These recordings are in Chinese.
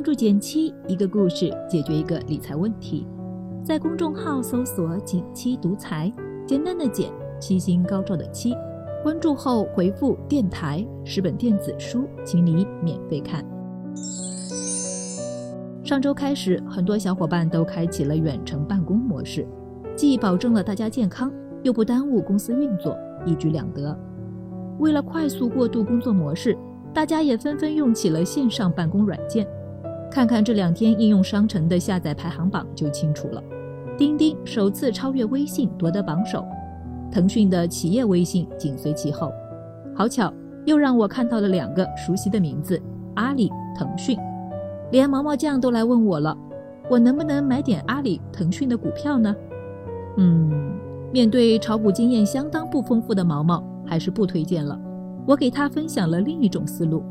关注简七，一个故事解决一个理财问题。在公众号搜索“简七独裁，简单的简，七星高照的七。关注后回复“电台”十本电子书，请你免费看。上周开始，很多小伙伴都开启了远程办公模式，既保证了大家健康，又不耽误公司运作，一举两得。为了快速过渡工作模式，大家也纷纷用起了线上办公软件。看看这两天应用商城的下载排行榜就清楚了。钉钉首次超越微信夺得榜首，腾讯的企业微信紧随其后。好巧，又让我看到了两个熟悉的名字：阿里、腾讯。连毛毛酱都来问我了，我能不能买点阿里、腾讯的股票呢？嗯，面对炒股经验相当不丰富的毛毛，还是不推荐了。我给他分享了另一种思路。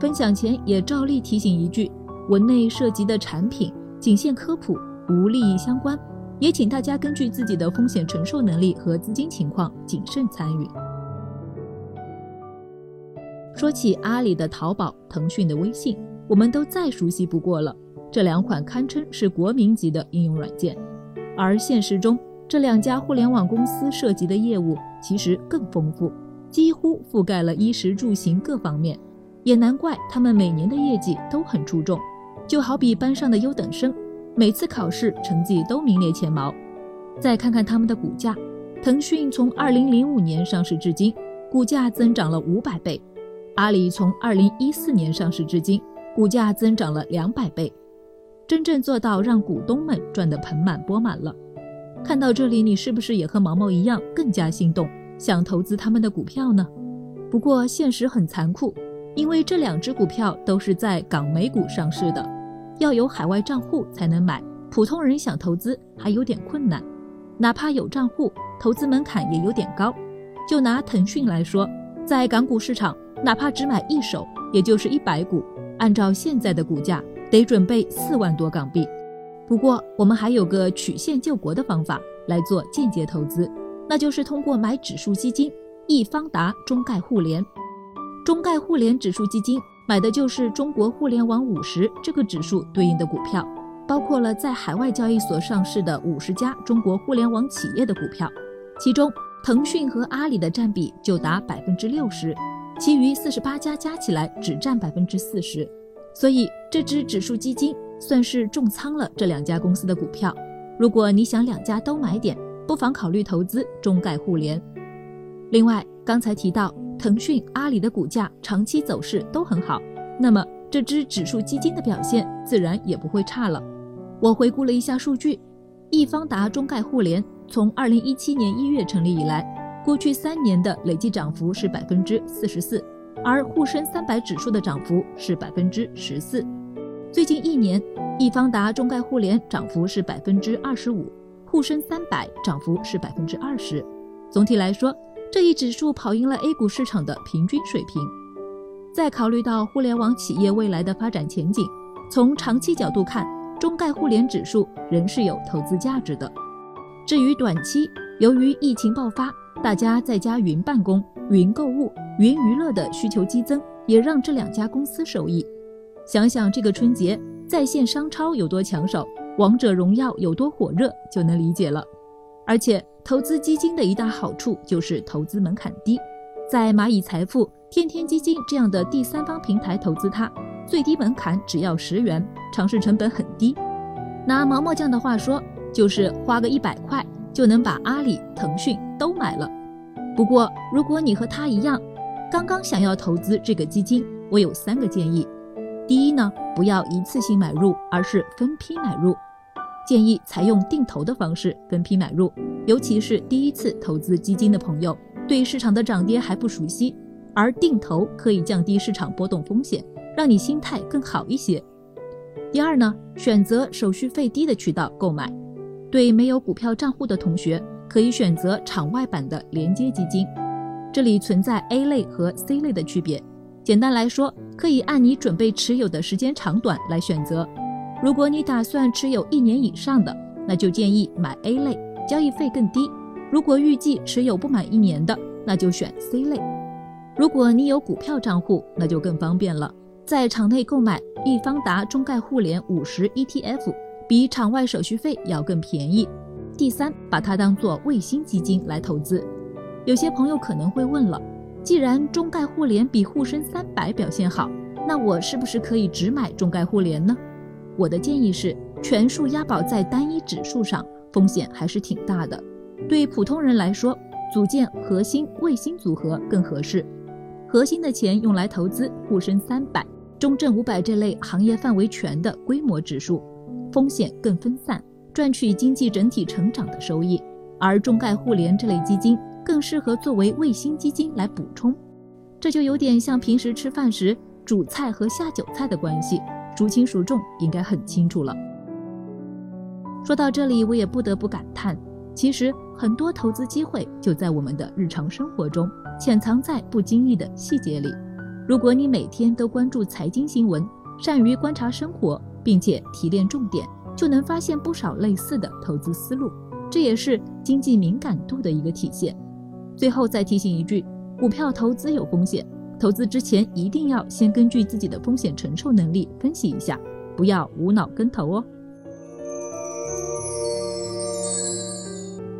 分享前也照例提醒一句。文内涉及的产品仅限科普，无利益相关，也请大家根据自己的风险承受能力和资金情况谨慎参与。说起阿里的淘宝、腾讯的微信，我们都再熟悉不过了。这两款堪称是国民级的应用软件，而现实中，这两家互联网公司涉及的业务其实更丰富，几乎覆盖了衣食住行各方面，也难怪他们每年的业绩都很出众。就好比班上的优等生，每次考试成绩都名列前茅。再看看他们的股价，腾讯从2005年上市至今，股价增长了五百倍；阿里从2014年上市至今，股价增长了两百倍，真正做到让股东们赚得盆满钵满了。看到这里，你是不是也和毛毛一样更加心动，想投资他们的股票呢？不过现实很残酷，因为这两只股票都是在港美股上市的。要有海外账户才能买，普通人想投资还有点困难。哪怕有账户，投资门槛也有点高。就拿腾讯来说，在港股市场，哪怕只买一手，也就是一百股，按照现在的股价，得准备四万多港币。不过，我们还有个曲线救国的方法来做间接投资，那就是通过买指数基金，易方达中概互联，中概互联指数基金。买的就是中国互联网五十这个指数对应的股票，包括了在海外交易所上市的五十家中国互联网企业的股票，其中腾讯和阿里的占比就达百分之六十，其余四十八家加起来只占百分之四十，所以这支指数基金算是重仓了这两家公司的股票。如果你想两家都买点，不妨考虑投资中概互联。另外，刚才提到。腾讯、阿里的股价长期走势都很好，那么这支指数基金的表现自然也不会差了。我回顾了一下数据，易方达中概互联从二零一七年一月成立以来，过去三年的累计涨幅是百分之四十四，而沪深三百指数的涨幅是百分之十四。最近一年，易方达中概互联涨幅是百分之二十五，沪深三百涨幅是百分之二十。总体来说。这一指数跑赢了 A 股市场的平均水平。再考虑到互联网企业未来的发展前景，从长期角度看，中概互联指数仍是有投资价值的。至于短期，由于疫情爆发，大家在家云办公、云购物、云娱乐的需求激增，也让这两家公司受益。想想这个春节，在线商超有多抢手，王者荣耀有多火热，就能理解了。而且。投资基金的一大好处就是投资门槛低，在蚂蚁财富、天天基金这样的第三方平台投资它，最低门槛只要十元，尝试成本很低。拿毛毛酱的话说，就是花个一百块就能把阿里、腾讯都买了。不过，如果你和他一样，刚刚想要投资这个基金，我有三个建议。第一呢，不要一次性买入，而是分批买入。建议采用定投的方式分批买入，尤其是第一次投资基金的朋友，对市场的涨跌还不熟悉，而定投可以降低市场波动风险，让你心态更好一些。第二呢，选择手续费低的渠道购买，对没有股票账户的同学，可以选择场外版的连接基金，这里存在 A 类和 C 类的区别，简单来说，可以按你准备持有的时间长短来选择。如果你打算持有一年以上的，那就建议买 A 类，交易费更低。如果预计持有不满一年的，那就选 C 类。如果你有股票账户，那就更方便了。在场内购买易方达中概互联五十 ETF，比场外手续费要更便宜。第三，把它当做卫星基金来投资。有些朋友可能会问了，既然中概互联比沪深三百表现好，那我是不是可以只买中概互联呢？我的建议是，全数押宝在单一指数上，风险还是挺大的。对普通人来说，组建核心卫星组合更合适。核心的钱用来投资沪深三百、中证五百这类行业范围全的规模指数，风险更分散，赚取经济整体成长的收益。而中概互联这类基金更适合作为卫星基金来补充。这就有点像平时吃饭时主菜和下酒菜的关系，孰轻孰重应该很清楚了。说到这里，我也不得不感叹。其实很多投资机会就在我们的日常生活中，潜藏在不经意的细节里。如果你每天都关注财经新闻，善于观察生活，并且提炼重点，就能发现不少类似的投资思路。这也是经济敏感度的一个体现。最后再提醒一句：股票投资有风险，投资之前一定要先根据自己的风险承受能力分析一下，不要无脑跟投哦。